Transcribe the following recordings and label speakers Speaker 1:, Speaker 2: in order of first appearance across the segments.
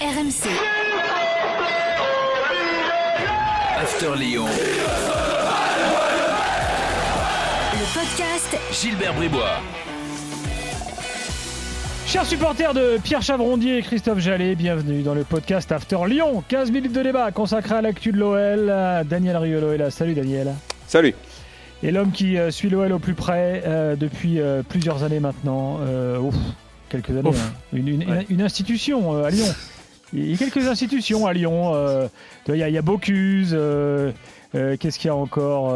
Speaker 1: RMC.
Speaker 2: After Lyon.
Speaker 1: Le podcast
Speaker 2: Gilbert Bribois.
Speaker 3: Chers supporters de Pierre Chavrondier et Christophe Jallet, bienvenue dans le podcast After Lyon. 15 minutes de débat consacré à l'actu de l'OL. Daniel Riolo est là. Salut Daniel.
Speaker 4: Salut.
Speaker 3: Et l'homme qui euh, suit l'OL au plus près euh, depuis euh, plusieurs années maintenant. Euh, ouf, quelques années.
Speaker 5: Ouf.
Speaker 3: hein. Une, une-
Speaker 5: Ouais.
Speaker 3: une institution euh, à Lyon. Il y a quelques institutions à Lyon. euh, il y a, il y a Bocuse. euh, euh, Qu'est-ce qu'il y a encore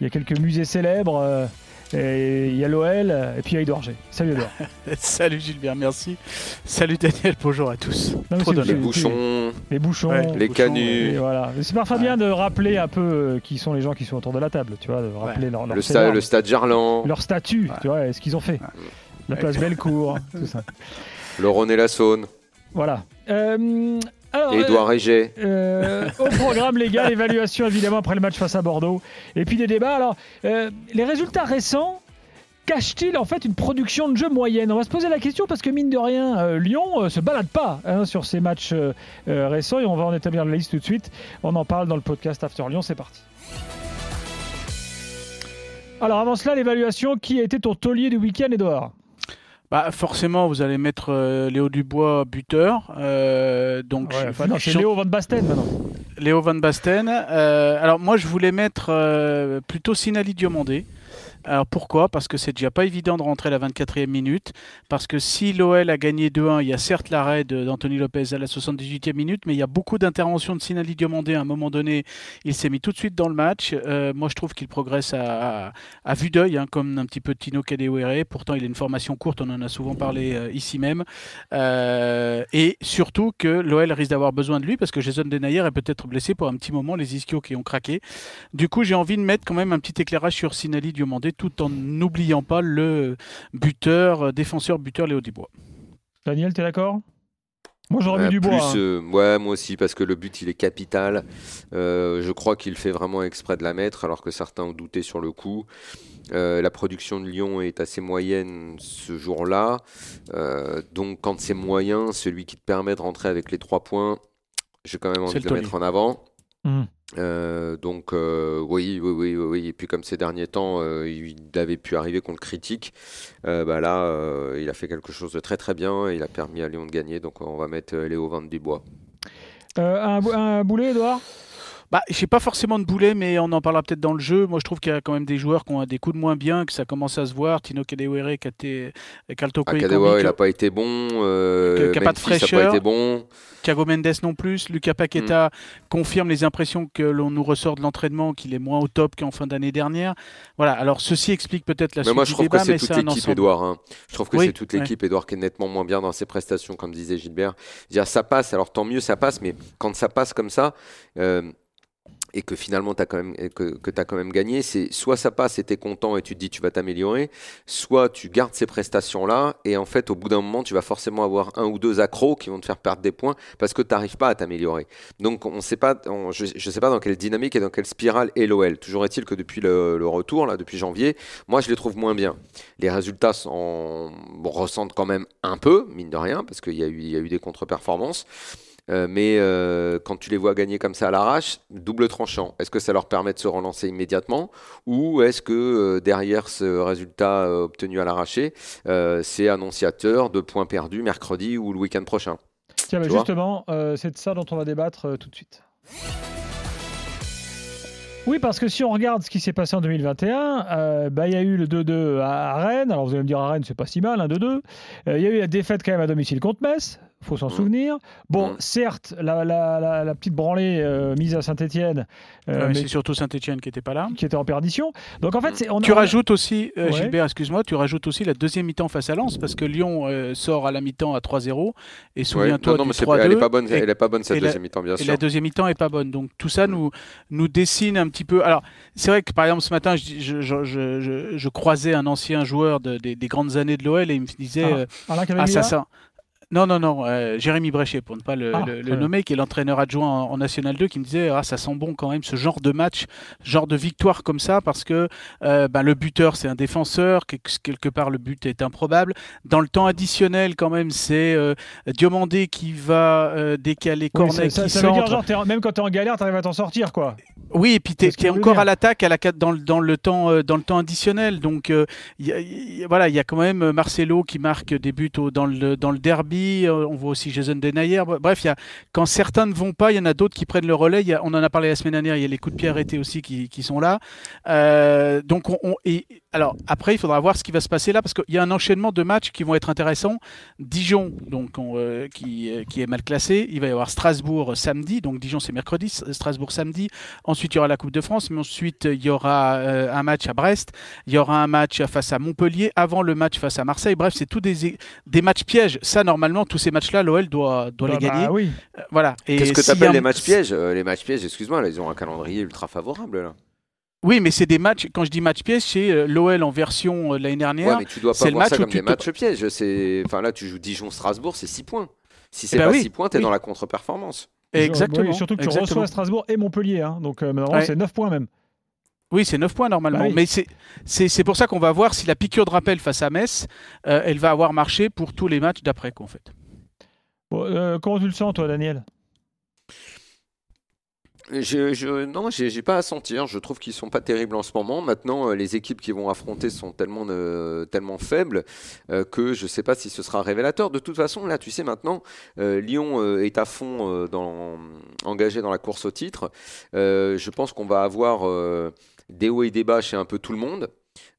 Speaker 3: Il y a quelques musées célèbres. euh, et il y a l'OL. Et puis il y a Edouard G. Salut Edouard.
Speaker 5: Salut Gilbert, merci. Salut Daniel, bonjour à tous.
Speaker 3: Non,
Speaker 5: Trop.
Speaker 4: Les bouchons,
Speaker 3: Les bouchons.
Speaker 5: Ouais,
Speaker 4: les canuts.
Speaker 3: Voilà. C'est parfois bien de rappeler un peu qui sont les gens qui sont autour de la table, tu vois, de rappeler leur, leur,
Speaker 4: le, sta- le stade Gerland,
Speaker 3: leur statut,
Speaker 5: Ouais.
Speaker 3: tu vois, et ce qu'ils ont fait. La place Bellecour, tout ça.
Speaker 4: le Rhône et la Saône,
Speaker 3: Voilà. Euh, alors,
Speaker 4: et Édouard Réget.
Speaker 3: euh, au programme légal, évaluation évidemment après le match face à Bordeaux, et puis des débats. Alors, euh, les résultats récents cachent-ils en fait une production de jeu moyenne? On va se poser la question parce que mine de rien, euh, Lyon euh, se balade pas hein, sur ces matchs euh, euh, récents et on va en établir la liste tout de suite. On en parle dans le podcast After Lyon, c'est parti. Alors avant cela, l'évaluation, qui a été ton taulier du week-end, Edouard
Speaker 5: Bah, forcément, vous allez mettre euh, Léo Dubois buteur. euh, donc,
Speaker 3: Ouais,
Speaker 5: je-
Speaker 3: enfin, non, C'est Léo Van Basten maintenant.
Speaker 5: Léo Van Basten. Euh, alors, moi, je voulais mettre euh, plutôt Sinali Diomandé. Alors pourquoi? Parce que c'est déjà pas évident de rentrer à la 24e minute. Parce que si l'OL a gagné 2-1, il y a certes l'arrêt d'Anthony Lopez à la 78e minute, mais il y a beaucoup d'interventions de Sinali Diomandé. À un moment donné, il s'est mis tout de suite dans le match. Euh, moi, je trouve qu'il progresse à vue d'œil, hein, comme un petit peu Tino Kadewere. Pourtant, il a une formation courte, on en a souvent parlé euh, ici même. Euh, et surtout que l'OL risque d'avoir besoin de lui parce que Jason Denayer est peut-être blessé pour un petit moment, les ischios qui ont craqué. Du coup, j'ai envie de mettre quand même un petit éclairage sur Sinali Diomandé tout en n'oubliant pas le buteur, euh, défenseur buteur Léo Dubois.
Speaker 3: Daniel, t'es d'accord? Moi j'aurais
Speaker 4: Euh,
Speaker 3: mis du bois.
Speaker 4: plus,
Speaker 3: hein.
Speaker 4: euh, ouais, moi aussi, parce que le but, il est capital. Euh, je crois qu'il fait vraiment exprès de la mettre, alors que certains ont douté sur le coup. Euh, la production de Lyon est assez moyenne ce jour-là. Euh, donc, quand c'est moyen, celui qui te permet de rentrer avec les trois points, j'ai quand même envie de le mettre en avant.
Speaker 3: Mhm.
Speaker 4: Euh, donc euh, oui, oui, oui, oui. Et puis comme ces derniers temps, euh, il avait pu arriver le critique, bah là, il a fait quelque chose de très très bien. et Il a permis à Lyon de gagner. Donc on va mettre Léo Van Dubois.
Speaker 3: Un, un boulet, Edouard
Speaker 5: Bah, j'ai pas forcément de boulet, mais on en parlera peut-être dans le jeu. Moi, je trouve qu'il y a quand même des joueurs qui ont des coups de moins bien, que ça commence à se voir. Tino Kadewere, Kate- Kalto
Speaker 4: Ah, Kadewa, il n'a pas été bon. Euh,
Speaker 5: qui a pas de fraîcheur.
Speaker 4: pas été bon.
Speaker 5: Thiago Mendes non plus. Lucas Paqueta
Speaker 4: Mm.
Speaker 5: confirme les impressions que l'on nous ressort de l'entraînement, qu'il est moins au top qu'en fin d'année dernière. Voilà, alors ceci explique peut-être la
Speaker 4: Mais
Speaker 5: suite
Speaker 4: moi, je
Speaker 5: du
Speaker 4: trouve
Speaker 5: débat,
Speaker 4: que c'est
Speaker 5: mais
Speaker 4: toute
Speaker 5: un
Speaker 4: l'équipe,
Speaker 5: ensemble.
Speaker 4: Edouard. hein. Je trouve que
Speaker 5: Oui,
Speaker 4: c'est toute
Speaker 5: ouais.
Speaker 4: l'équipe, Edouard, qui est nettement moins bien dans ses prestations, comme disait Gilbert. Dire ça passe, alors tant mieux, ça passe, mais quand ça passe comme ça, euh, et que finalement tu as quand même que, que t'as quand même gagné, c'est soit ça passe et tu es content et tu te dis tu vas t'améliorer, soit tu gardes ces prestations là et en fait au bout d'un moment tu vas forcément avoir un ou deux accros qui vont te faire perdre des points parce que tu n'arrives pas à t'améliorer. Donc on sait pas, je ne sais pas dans quelle dynamique et dans quelle spirale est l'OL. Toujours est-il que depuis le, retour là, depuis janvier, moi je les trouve moins bien. Les résultats ressentent quand même un peu mine de rien parce qu'il y a eu des contre-performances. Euh, mais euh, quand tu les vois gagner comme ça à l'arrache, double tranchant. Est-ce que ça leur permet de se relancer immédiatement ou est-ce que euh, derrière ce résultat obtenu à l'arraché, c'est annonciateur de points perdus mercredi ou le week-end prochain?
Speaker 3: Tiens, bah, justement, c'est de ça dont on va débattre tout de suite. Oui, parce que si on regarde ce qui s'est passé en 2021, euh, bah, il y a eu le 2-2 à, Rennes. Alors vous allez me dire, à Rennes, c'est pas si mal, un 2-2. Euh, Il y a eu la défaite quand même à domicile contre Metz. Faut s'en
Speaker 4: Mhm.
Speaker 3: souvenir. Bon,
Speaker 4: Mhm.
Speaker 3: certes, la, la- la- la petite branlée euh, mise à Saint-Etienne,
Speaker 5: Ouais, mais c'est surtout Saint-Etienne qui n'était pas là.
Speaker 3: qui était en perdition. Donc en fait, c'est, on,
Speaker 5: Tu
Speaker 3: on-
Speaker 5: rajoutes aussi, euh,
Speaker 3: Ouais.
Speaker 5: Gilbert, excuse-moi, tu rajoutes aussi la deuxième mi-temps face à Lens parce que Lyon euh, sort à la mi-temps à 3-0 et
Speaker 4: Ouais.
Speaker 5: souviens-toi
Speaker 4: Non, non,
Speaker 5: du
Speaker 4: mais c'est-
Speaker 5: 3-2.
Speaker 4: elle est pas bonne,
Speaker 5: et-
Speaker 4: elle est pas bonne cette
Speaker 5: et la-
Speaker 4: deuxième mi-temps, bien
Speaker 5: Et
Speaker 4: sûr.
Speaker 5: la deuxième mi-temps est pas bonne. Donc tout ça nous, nous dessine un petit peu. Alors c'est vrai que par exemple ce matin, je, je, je, je- je- je croisais un ancien joueur de- des, des grandes années de l'OL et il me disait
Speaker 3: Ah,
Speaker 5: euh, Ça, ça. Non, non, non, euh, Jérémy Bréchet, pour ne pas le,
Speaker 3: Ah,
Speaker 5: le- le nommer, qui est l'entraîneur adjoint en, en National 2, qui me disait ah, ça sent bon quand même ce genre de match, genre de victoire comme ça, parce que euh, ben, le buteur c'est un défenseur, quel- quelque part le but est improbable. Dans le temps additionnel, quand même, c'est euh, Diomandé qui va décaler
Speaker 3: Oui,
Speaker 5: Cornet
Speaker 3: ça,
Speaker 5: qui
Speaker 3: ça veut dire, genre, en- même quand t'es en galère, t'arrives à t'en sortir, quoi.
Speaker 5: Oui, et puis tu es, encore à l'attaque à la, dans, le- dans, le temps, dans le temps additionnel. Donc, il y a- il y a- voilà, il y a quand même Marcelo qui marque des buts au- dans, le, dans le derby. Euh, on voit aussi Jason Denayer. Bref, y a, quand certains ne vont pas, il y en a d'autres qui prennent le relais. On en a parlé la semaine dernière. Il y a les coups de pied arrêtés aussi qui, sont là. Euh, donc, on, et, alors après, il faudra voir ce qui va se passer là parce qu'il y a un enchaînement de matchs qui vont être intéressants. Dijon, donc on, euh, qui, est mal classé. Il va y avoir Strasbourg samedi. Donc Dijon c'est mercredi, Strasbourg samedi. Ensuite, il y aura la Coupe de France, mais ensuite, il y aura un match à Brest, il y aura un match face à Montpellier, avant le match face à Marseille. Bref, c'est tous des, des matchs pièges. Ça, normalement, tous ces matchs-là, l'OL doit, doit
Speaker 3: Bah,
Speaker 5: les gagner.
Speaker 3: bah oui.
Speaker 5: Euh, voilà.
Speaker 4: Qu'est-ce que
Speaker 5: s'il y a
Speaker 4: t'appelles
Speaker 5: un-
Speaker 4: les matchs pièges Euh, Les matchs pièges, excuse-moi, là, ils ont un calendrier ultra favorable là.
Speaker 5: Oui, mais c'est des matchs, quand je dis match piège, c'est euh, l'OL en version de l'année dernière.
Speaker 4: Ouais, mais tu dois
Speaker 5: c'est
Speaker 4: pas
Speaker 5: le
Speaker 4: voir
Speaker 5: match
Speaker 4: ça comme
Speaker 5: tu
Speaker 4: des
Speaker 5: te-
Speaker 4: matchs pièges. C'est, enfin là, tu joues Dijon-Strasbourg, c'est 6 points. Si c'est
Speaker 5: bah
Speaker 4: pas
Speaker 5: oui,
Speaker 4: 6 points, t'es
Speaker 5: oui.
Speaker 4: dans la contre-performance.
Speaker 5: Exactement.
Speaker 3: Oui, surtout que tu
Speaker 5: exactement.
Speaker 3: reçois Strasbourg et Montpellier. hein. Donc, euh, normalement,
Speaker 5: Ouais.
Speaker 3: c'est 9 points même.
Speaker 5: Oui, c'est 9 points normalement.
Speaker 3: Bah oui.
Speaker 5: Mais c'est- c'est c'est pour ça qu'on va voir si la piqûre de rappel face à Metz, euh, elle va avoir marché pour tous les matchs d'après, en fait.
Speaker 3: Bon, euh, comment tu le sens, toi, Daniel?
Speaker 4: Je, je- non, j'ai pas à sentir. Je trouve qu'ils sont pas terribles en ce moment. Maintenant, euh, les équipes qui vont affronter sont tellement, euh, tellement faibles euh, que je sais pas si ce sera révélateur. De toute façon, là, tu sais maintenant, euh, Lyon euh, est à fond euh, dans, engagé dans la course au titre. Euh, je pense qu'on va avoir euh, des et des chez un peu tout le monde.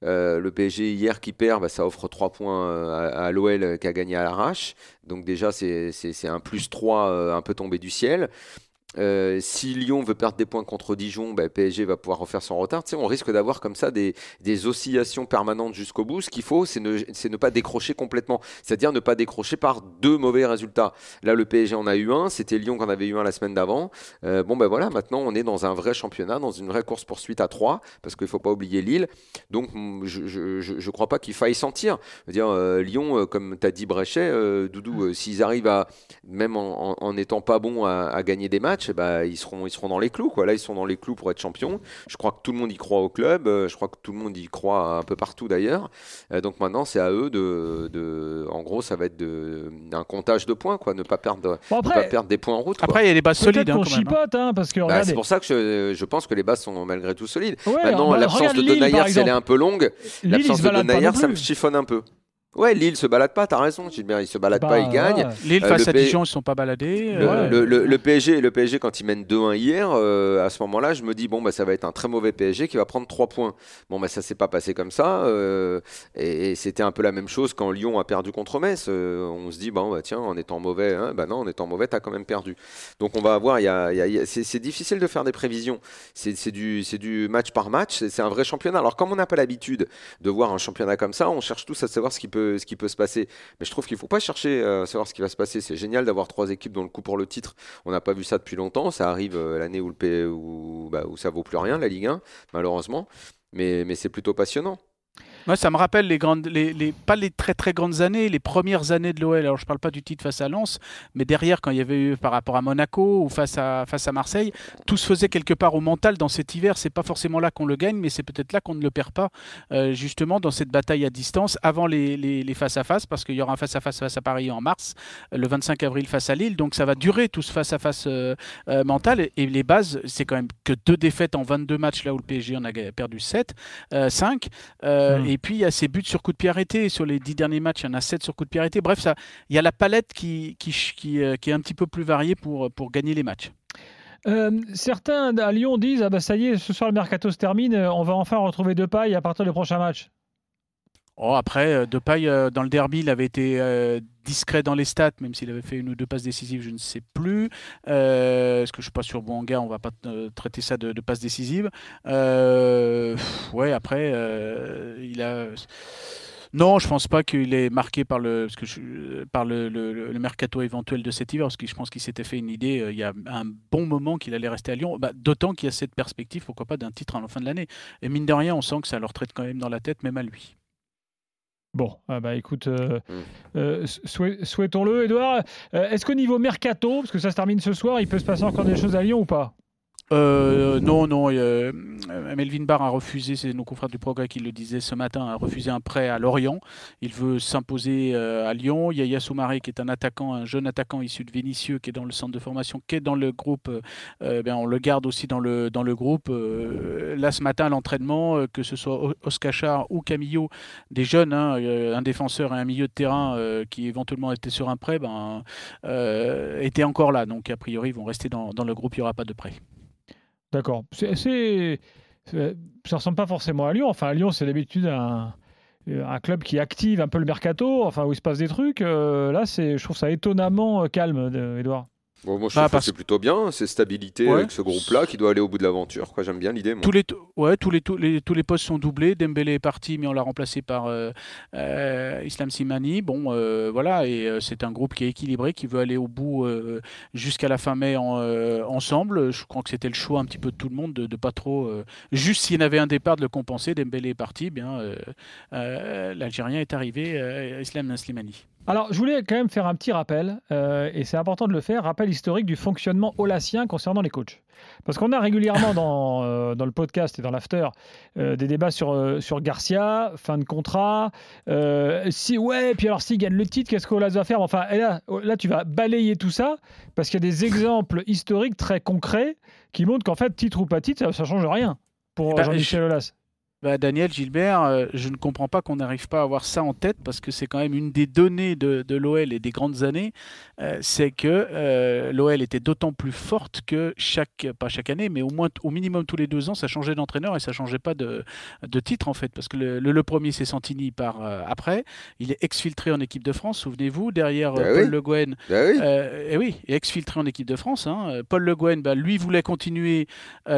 Speaker 4: Euh, le PSG hier qui perd, bah, ça offre 3 points euh, à, l'OL qui a gagné à l'arrache. Donc déjà, c'est un plus 3 euh, un peu tombé du ciel. Euh, si Lyon veut perdre des points contre Dijon, bah, PSG va pouvoir refaire son retard. Tu sais, on risque d'avoir comme ça des, des oscillations permanentes jusqu'au bout. Ce qu'il faut, c'est ne, pas décrocher complètement. C'est-à-dire ne pas décrocher par deux mauvais résultats. Là, le PSG en a eu un. C'était Lyon qui en avait eu un la semaine d'avant. Euh, bon, ben voilà, maintenant, on est dans un vrai championnat, dans une vraie course-poursuite à 3, parce qu'il ne faut pas oublier Lille. Donc, mm, je ne crois pas qu'il faille sentir. Dire, euh, Lyon, comme tu as dit Bréchet, euh, Doudou, euh, s'ils arrivent à, même en n'étant pas bons à, à gagner des matchs, eh ben, ils, seront, ils seront dans les clous. Quoi. Là, ils sont dans les clous pour être champions. Je crois que tout le monde y croit au club. euh, je crois que tout le monde y croit un peu partout d'ailleurs. Euh, donc maintenant, c'est à eux de, de- En gros, ça va être de, un comptage de points, quoi. Ne pas perdre,
Speaker 3: Bon,
Speaker 4: ne pas perdre des points en route. quoi.
Speaker 5: Après, il y a les bases solides, hein,
Speaker 3: qu'on
Speaker 5: quand même. hein.
Speaker 3: chipote, hein, parce que
Speaker 4: Bah, c'est pour ça que je, je pense que les bases sont malgré tout solides.
Speaker 3: Ouais,
Speaker 4: Maintenant,
Speaker 3: bah,
Speaker 4: l'absence de Denayer, si elle est un peu longue, l'absence de
Speaker 3: non
Speaker 4: ça me chiffonne un peu. Ouais, Lille se balade pas, t'as raison, Gilbert, il se balade
Speaker 3: Bah,
Speaker 4: pas, il gagne.
Speaker 3: voilà.
Speaker 5: Lille
Speaker 4: Euh,
Speaker 5: face à
Speaker 4: P-
Speaker 5: Dijon, ils ne sont pas baladés.
Speaker 4: Le,
Speaker 5: euh,
Speaker 3: Ouais.
Speaker 4: le- le- le PSG, le PSG, quand il mène 2-1 hier, euh, à ce moment-là, je me dis, bon, bah, ça va être un très mauvais PSG qui va prendre 3 points. Bon, bah, ça s'est pas passé comme ça. euh, et et c'était un peu la même chose quand Lyon a perdu contre Metz. euh, on se dit, bon, bah, tiens, en étant mauvais, hein, bah non, en étant mauvais, t'as quand même perdu. Donc on va avoir, y a- y a- il y a- c'est difficile de faire des prévisions. C'est du, du match par match, c'est c'est un vrai championnat. Alors, comme on n'a pas l'habitude de voir un championnat comme ça, on cherche tous à savoir ce qui peut, ce qui peut se passer. Mais je trouve qu'il faut pas chercher euh, à savoir ce qui va se passer. C'est génial d'avoir trois équipes dans le coup pour le titre. On n'a pas vu ça depuis longtemps. Ça arrive euh, l'année où, le P- bah, ça vaut plus rien, la Ligue 1, malheureusement. Mais c'est plutôt passionnant.
Speaker 5: Moi, ça me rappelle les grandes, les, les- pas les très très grandes années, les premières années de l'OL. Alors, je parle pas du titre face à Lens, mais derrière, quand il y avait eu par rapport à Monaco ou face à face à Marseille, tout se faisait quelque part au mental dans cet hiver. C'est pas forcément là qu'on le gagne, mais c'est peut-être là qu'on ne le perd pas, euh, justement dans cette bataille à distance avant les, les, les face à face, parce qu'il y aura un face à face face à Paris en mars, le 25 avril face à Lille. Donc, ça va durer tout ce face à face euh, euh, mental. Et, et les bases, c'est quand même que deux défaites en 22 matchs là où le PSG en a perdu 7, 5. Euh,
Speaker 3: Mm.
Speaker 5: Et puis, il y a ces buts sur coup de pied arrêté. Sur les dix derniers matchs, il y en a 7 sur coup de pied arrêté. Bref, ça, il y a la palette qui, euh, est un petit peu plus variée pour, gagner les matchs.
Speaker 3: Euh, certains à Lyon disent ah bah ça y est, ce soir le mercato se termine, on va enfin retrouver deux pailles à partir du prochain match.
Speaker 5: Oh, après, euh, Depay, euh, dans le derby, il avait été euh, discret dans les stats, même s'il avait fait une ou deux passes décisives, je ne sais plus. Est-ce que je suis pas sur Bouanga? On va pas traiter ça de, de passes décisives. Ouais, après, il a. Non, je pense pas qu'il est marqué par le, parce que par le, le- mercato éventuel de cet hiver, parce que je pense qu'il s'était fait une idée il y a un bon moment qu'il allait rester à Lyon. Bah, D'autant qu'il y a cette perspective, pourquoi pas, d'un titre à la fin de l'année. Et mine de rien, on sent que ça leur traite quand même dans la tête, même à lui.
Speaker 3: Bon, ah bah écoute, euh,
Speaker 4: Mm.
Speaker 3: euh, souhait- souhaitons-le. Edouard, euh, est-ce qu'au niveau mercato, parce que ça se termine ce soir, il peut se passer encore des choses à Lyon ou pas?
Speaker 5: Euh, non, non. euh, Melvin Barr a refusé, c'est nos confrères du Progrès qui le disaient ce matin, a refusé un prêt à Lorient. Il veut s'imposer euh, à Lyon. Yaya Soumaré, qui est un attaquant, un jeune attaquant issu de Vénissieux, qui est dans le centre de formation, qui est dans le groupe. euh, ben, on le garde aussi dans le, dans le groupe. Euh, là, ce matin, à l'entraînement, que ce soit O- Oscachar ou Camillo, des jeunes, hein, un défenseur et un milieu de terrain qui éventuellement étaient sur un prêt, ben, étaient encore là. Donc, a priori, ils vont rester dans, dans le groupe. Il n'y aura pas de prêt.
Speaker 3: D'accord. C'est, ça ressemble pas forcément à Lyon. Enfin, à Lyon, c'est d'habitude un, club qui active un peu le mercato, enfin où il se passe des trucs. Euh, là, c'est, je trouve ça étonnamment euh, calme, euh, Edouard.
Speaker 4: Bon, moi, je
Speaker 5: Bah,
Speaker 4: trouve que c'est plutôt bien, c'est stabilité
Speaker 5: Ouais.
Speaker 4: avec ce groupe-là qui doit aller au bout de l'aventure. J'aime bien l'idée.
Speaker 5: Tous les, ouais, tous, les, tous, les, tous les postes sont doublés. Dembélé est parti, mais on l'a remplacé par euh, euh, Islam Simani. Bon, euh, voilà, et c'est un groupe qui est équilibré, qui veut aller au bout jusqu'à la fin mai en, ensemble. Je crois que c'était le choix un petit peu de tout le monde de, de pas trop. juste s'il y en avait un départ, de le compenser. Dembélé est parti, bien, l'Algérien est arrivé, Islam Slimani.
Speaker 3: Alors, je voulais quand même faire un petit rappel, euh, et c'est important de le faire, rappel historique du fonctionnement holassien concernant les coachs. Parce qu'on a régulièrement dans, euh, dans le podcast et dans l'after euh, des débats sur, sur Garcia, fin de contrat, si ouais, puis alors s'il gagne le titre, qu'est-ce qu'Olas va faire? Enfin, là, là, tu vas balayer tout ça, parce qu'il y a des exemples historiques très concrets qui montrent qu'en fait, titre ou pas titre, ça ne change rien pour
Speaker 5: Bah,
Speaker 3: Jean-Michel Aulas.
Speaker 5: Bah, Daniel Gilbert, euh, je ne comprends pas qu'on n'arrive pas à avoir ça en tête parce que c'est quand même une des données de, de l'OL et des grandes années, euh, c'est que euh, l'OL était d'autant plus forte que chaque, pas chaque année, mais au moins au minimum tous les deux ans, ça changeait d'entraîneur et ça changeait pas de, de titre en fait, parce que le, le- le premier c'est Santini par après, il est exfiltré en équipe de France, souvenez-vous, derrière
Speaker 4: Bah
Speaker 5: Paul
Speaker 4: oui.
Speaker 5: Le Guen,
Speaker 4: Ah oui.
Speaker 5: et oui, et exfiltré en équipe de France. hein. Paul Le Guen, bah, lui voulait continuer.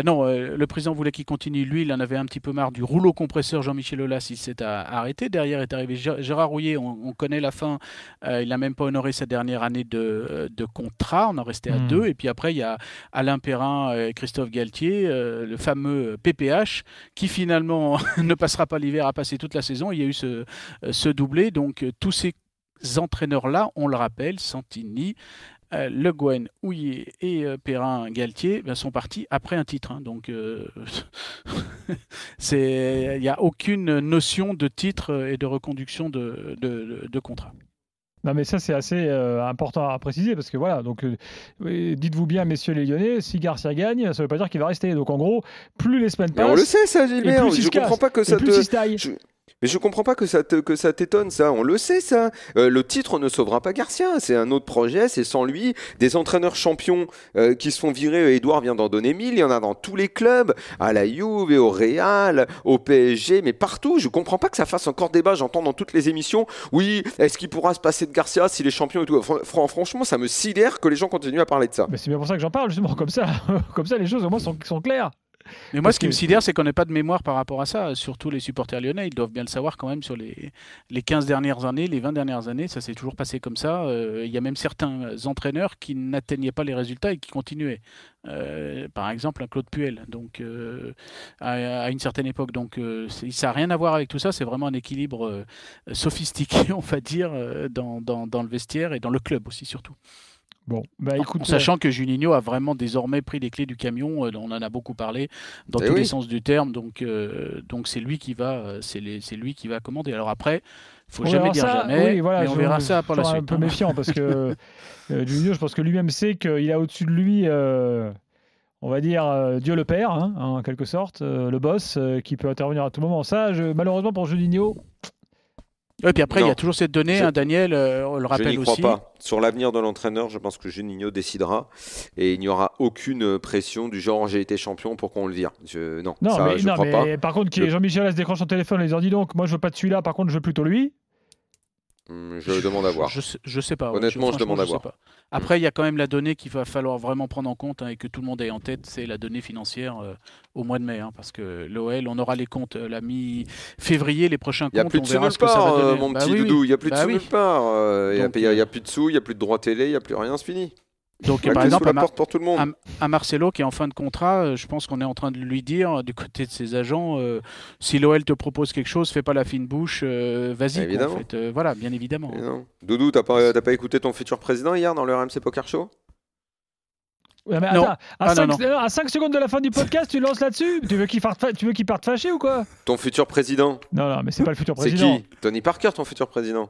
Speaker 5: non, le président voulait qu'il continue. Lui, il en avait un petit peu marre du rouleau compresseur. Jean-Michel Aulas, il s'est arrêté. Derrière est arrivé Gé- Gérard Rouillet. On, on connaît la fin. Euh, il n'a même pas honoré sa dernière année de, de contrat. On en restait à
Speaker 3: Hmm.
Speaker 5: deux. Et puis après, il y a Alain Perrin et Christophe Galtier, euh, le fameux PPH, qui finalement ne passera pas l'hiver, a passé toute la saison. Il y a eu ce, ce doublé. Donc euh, tous ces entraîneurs-là, on le rappelle, Santini, euh, Le Guen, Houillet et euh, Perrin Galtier ben, sont partis après un titre. hein. donc, euh, il n'y a aucune notion de titre et de reconduction de, de- de contrat.
Speaker 3: Non, mais ça, c'est assez euh, important à préciser parce que voilà, donc euh, dites-vous bien, messieurs les Lyonnais, si Garcia gagne, ça ne veut pas dire qu'il va rester. Donc en gros, plus les semaines
Speaker 4: Mais
Speaker 3: passent,
Speaker 4: on le sait, ça,
Speaker 3: et
Speaker 4: Gilbert. Je
Speaker 3: casse,
Speaker 4: comprends pas que ça
Speaker 3: plus
Speaker 4: te. Mais je comprends pas que ça te- t'étonne, ça. On le sait, ça. Euh, le titre ne sauvera pas Garcia. C'est un autre projet. C'est sans lui. Des entraîneurs champions euh, qui se font virer. Edouard vient d'en donner mille. Il y en a dans tous les clubs. À la Juve, et au Real, au PSG, mais partout. Je comprends pas que ça fasse encore débat. J'entends dans toutes les émissions. Oui, est-ce qu'il pourra se passer de Garcia s'il est champion et tout? Fran- fran- franchement, ça me sidère que les gens continuent à parler de ça.
Speaker 3: Mais c'est bien pour ça que j'en parle, justement, comme ça, comme ça les choses au moins sont claires.
Speaker 5: Mais moi,
Speaker 3: Parce
Speaker 5: ce qui
Speaker 3: que-
Speaker 5: me sidère, c'est qu'on n'ait pas de mémoire par rapport à ça. Surtout les supporters lyonnais, ils doivent bien le savoir quand même sur les, les 15 dernières années, les 20 dernières années. Ça s'est toujours passé comme ça. Euh, Il y a même certains entraîneurs qui n'atteignaient pas les résultats et qui continuaient. Euh, par exemple, un Claude Puel, donc, euh, à, à une certaine époque. Donc, ça n'a rien à voir avec tout ça. C'est vraiment un équilibre sophistiqué, on va dire, dans, dans- dans le vestiaire et dans le club aussi, surtout.
Speaker 3: Bon, bah écoute,
Speaker 5: En sachant que Juninho a vraiment désormais pris les clés du camion, euh, on en a beaucoup parlé dans
Speaker 4: Eh
Speaker 5: tous les sens du terme, donc euh, donc c'est lui qui va euh, c'est les- c'est lui qui va commander. Alors après, faut
Speaker 3: on
Speaker 5: jamais dire
Speaker 3: ça,
Speaker 5: jamais,
Speaker 3: oui, voilà,
Speaker 5: mais on
Speaker 3: je-
Speaker 5: verra
Speaker 3: je
Speaker 5: ça pour la suite.
Speaker 3: un peu
Speaker 5: hein.
Speaker 3: méfiant parce que euh, Juninho, je pense que lui-même sait qu'il a au-dessus de lui, euh, on va dire, euh, Dieu le Père, hein, en quelque sorte, euh, le boss, euh, qui peut intervenir à tout moment. Ça, je- malheureusement pour Juninho,
Speaker 5: Et puis après, il y a toujours cette donnée,
Speaker 4: Je-
Speaker 5: hein, Daniel, euh, on le
Speaker 4: Je
Speaker 5: rappelle
Speaker 4: n'y crois
Speaker 5: aussi.
Speaker 4: pas. Sur l'avenir de l'entraîneur, je pense que Juninho décidera et il n'y aura aucune pression du genre j'ai été champion pour qu'on le vire. Je, non,
Speaker 3: non,
Speaker 4: ça,
Speaker 3: mais,
Speaker 4: je
Speaker 3: non,
Speaker 4: crois pas.
Speaker 3: mais par contre,
Speaker 4: Le-
Speaker 3: Jean-Michel se décroche son téléphone et lui dit donc, moi je veux pas de celui-là, par contre je veux plutôt lui.
Speaker 4: Hum, Je demande à voir.
Speaker 5: Je, je sais pas. ouais,
Speaker 4: Honnêtement, je demande à voir.
Speaker 5: pas. Après, il y a quand même la donnée qu'il va falloir vraiment prendre en compte hein, et que tout le monde ait en tête, c'est la donnée financière euh, au mois de mai, hein, parce que l'OL, on aura les comptes euh, la mi-février, les prochains
Speaker 4: Il n'y a
Speaker 5: comptes,
Speaker 4: plus de sous nulle part, euh,
Speaker 5: donner.
Speaker 4: mon
Speaker 5: Bah
Speaker 4: petit doudou. Il n'y a plus de
Speaker 5: Bah
Speaker 4: sous
Speaker 5: oui.
Speaker 4: nulle part. Euh, Il n'y a, a- plus de sous, il n'y a plus de droit télé, il n'y a plus rien, c'est fini.
Speaker 5: Donc,
Speaker 4: Ouais,
Speaker 5: par exemple, à, Mar-
Speaker 4: pour tout le monde.
Speaker 5: à- à Marcelo qui est en fin de contrat, euh, je pense qu'on est en train de lui dire euh, du côté de ses agents, euh, si l'OL te propose quelque chose, fais pas la fine bouche, euh, vas-y. En fait. Euh, voilà, bien évidemment.
Speaker 4: Doudou, t'as pas, t'as pas écouté ton futur président hier dans le RMC Poker Show?
Speaker 3: Ouais, mais
Speaker 5: Non.
Speaker 3: attends, à,
Speaker 5: Ah,
Speaker 3: 5,
Speaker 5: non,
Speaker 3: à 5 secondes de la fin du podcast, tu lances là-dessus? Tu veux qu'il parte, fa- tu veux qu'il parte fâché ou quoi?
Speaker 4: Ton futur président
Speaker 3: Non, non, mais c'est pas le futur
Speaker 4: C'est
Speaker 3: président.
Speaker 4: qui? Tony Parker, ton futur président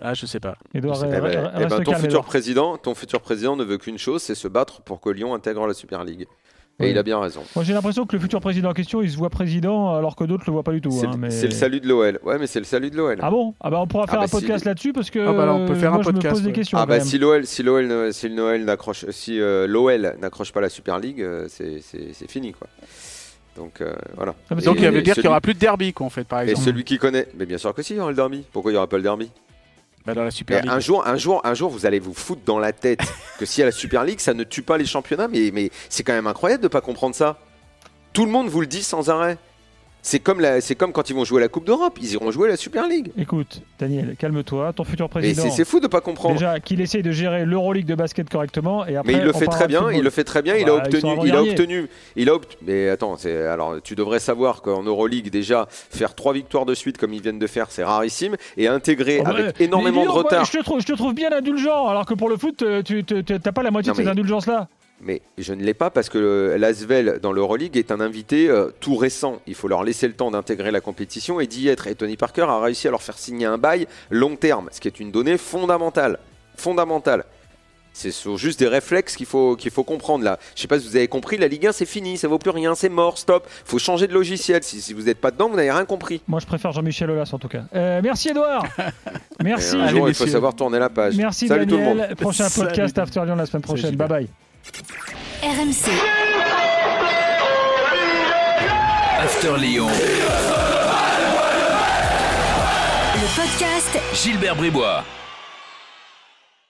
Speaker 5: Ah, je sais pas.
Speaker 3: Edouard,
Speaker 4: Eh ben,
Speaker 3: re-
Speaker 4: eh ben, ton
Speaker 3: calme,
Speaker 4: futur
Speaker 3: Edouard.
Speaker 4: président, ton futur président ne veut qu'une chose, c'est se battre pour que Lyon intègre la Super League. Et
Speaker 3: Oui.
Speaker 4: il a bien raison.
Speaker 3: Moi, j'ai l'impression que le futur président en question, il se voit président alors que d'autres le voient pas du tout.
Speaker 4: C'est
Speaker 3: hein,
Speaker 4: le-
Speaker 3: mais-
Speaker 4: c'est le salut de l'OL. Ouais, mais c'est le salut de l'OL.
Speaker 3: Ah bon? Ah bah on pourra
Speaker 4: Ah
Speaker 3: faire
Speaker 4: bah
Speaker 3: un podcast
Speaker 4: si.
Speaker 3: là-dessus parce que
Speaker 5: Ah bah là, on peut faire
Speaker 3: moi,
Speaker 5: un
Speaker 3: je me
Speaker 5: podcast,
Speaker 3: pose des questions.
Speaker 4: Ah bah
Speaker 3: même.
Speaker 4: si l'OL, si l'OL, ne- si le Noël n'accroche, si euh, l'OL n'accroche pas la Super League, euh, c'est fini quoi. Donc euh, voilà.
Speaker 3: Ah,
Speaker 4: Et-
Speaker 5: Donc, il
Speaker 3: Et
Speaker 5: veut dire qu'il
Speaker 4: celui-
Speaker 5: n'y aura plus de derby, quoi, en fait, par
Speaker 4: Et
Speaker 5: exemple.
Speaker 4: celui qui connaît, mais bien sûr que si, il y aura le derby. Pourquoi il n'y aura pas le derby?
Speaker 5: Bah, dans la Super
Speaker 4: Mais
Speaker 5: League.
Speaker 4: un jour, un jour, un jour, vous allez vous foutre dans la tête que si y a la Super League, ça ne tue pas les championnats. Mais, mais c'est quand même incroyable de pas comprendre ça. Tout le monde vous le dit sans arrêt. C'est comme, la- c'est comme quand ils vont jouer la Coupe d'Europe, ils iront jouer la Super League.
Speaker 3: Écoute, Daniel, calme-toi. Ton futur président.
Speaker 4: c'est c'est fou de pas comprendre.
Speaker 3: Déjà, qu'il essaye de gérer l'Euroleague de basket correctement et après.
Speaker 4: Mais il le fait très bien,
Speaker 3: football.
Speaker 4: il le fait très bien, il a obtenu, il a obtenu, il a obt- mais attends, c'est alors tu devrais savoir qu'en Euroleague déjà faire trois victoires de suite comme ils viennent de faire, c'est rarissime et intégrer
Speaker 3: Oh, bah,
Speaker 4: avec énormément de retard.
Speaker 3: je, te trouve, je te trouve bien indulgent, alors que pour le foot, euh, tu tu- tu- t'as pas la moitié
Speaker 4: Non,
Speaker 3: de ces
Speaker 4: mais-
Speaker 3: indulgences-là.
Speaker 4: Mais je ne l'ai pas parce que l'Asvel dans l'Euroleague est un invité euh, tout récent. Il faut leur laisser le temps d'intégrer la compétition et d'y être. Et Tony Parker a réussi à leur faire signer un bail long terme, ce qui est une donnée fondamentale. Fondamentale. C'est juste des réflexes qu'il faut, qu'il faut comprendre là. Je sais pas si vous avez compris, la Ligue 1 c'est fini, ça vaut plus rien, c'est mort, stop. faut changer de logiciel. Si, si vous n'êtes pas dedans, vous n'avez rien compris.
Speaker 3: Moi, je préfère Jean-Michel Aulas en tout cas. Euh, merci Edouard. merci.
Speaker 4: Un
Speaker 5: Allez,
Speaker 4: jour, il faut savoir tourner la page.
Speaker 3: Merci
Speaker 4: Salut tout le monde.
Speaker 3: Daniel. Prochain
Speaker 5: Salut.
Speaker 3: podcast After Lyon la semaine prochaine. Bye bye.
Speaker 1: RMC,
Speaker 2: After Lyon.
Speaker 1: le podcast
Speaker 2: Gilbert Bribois.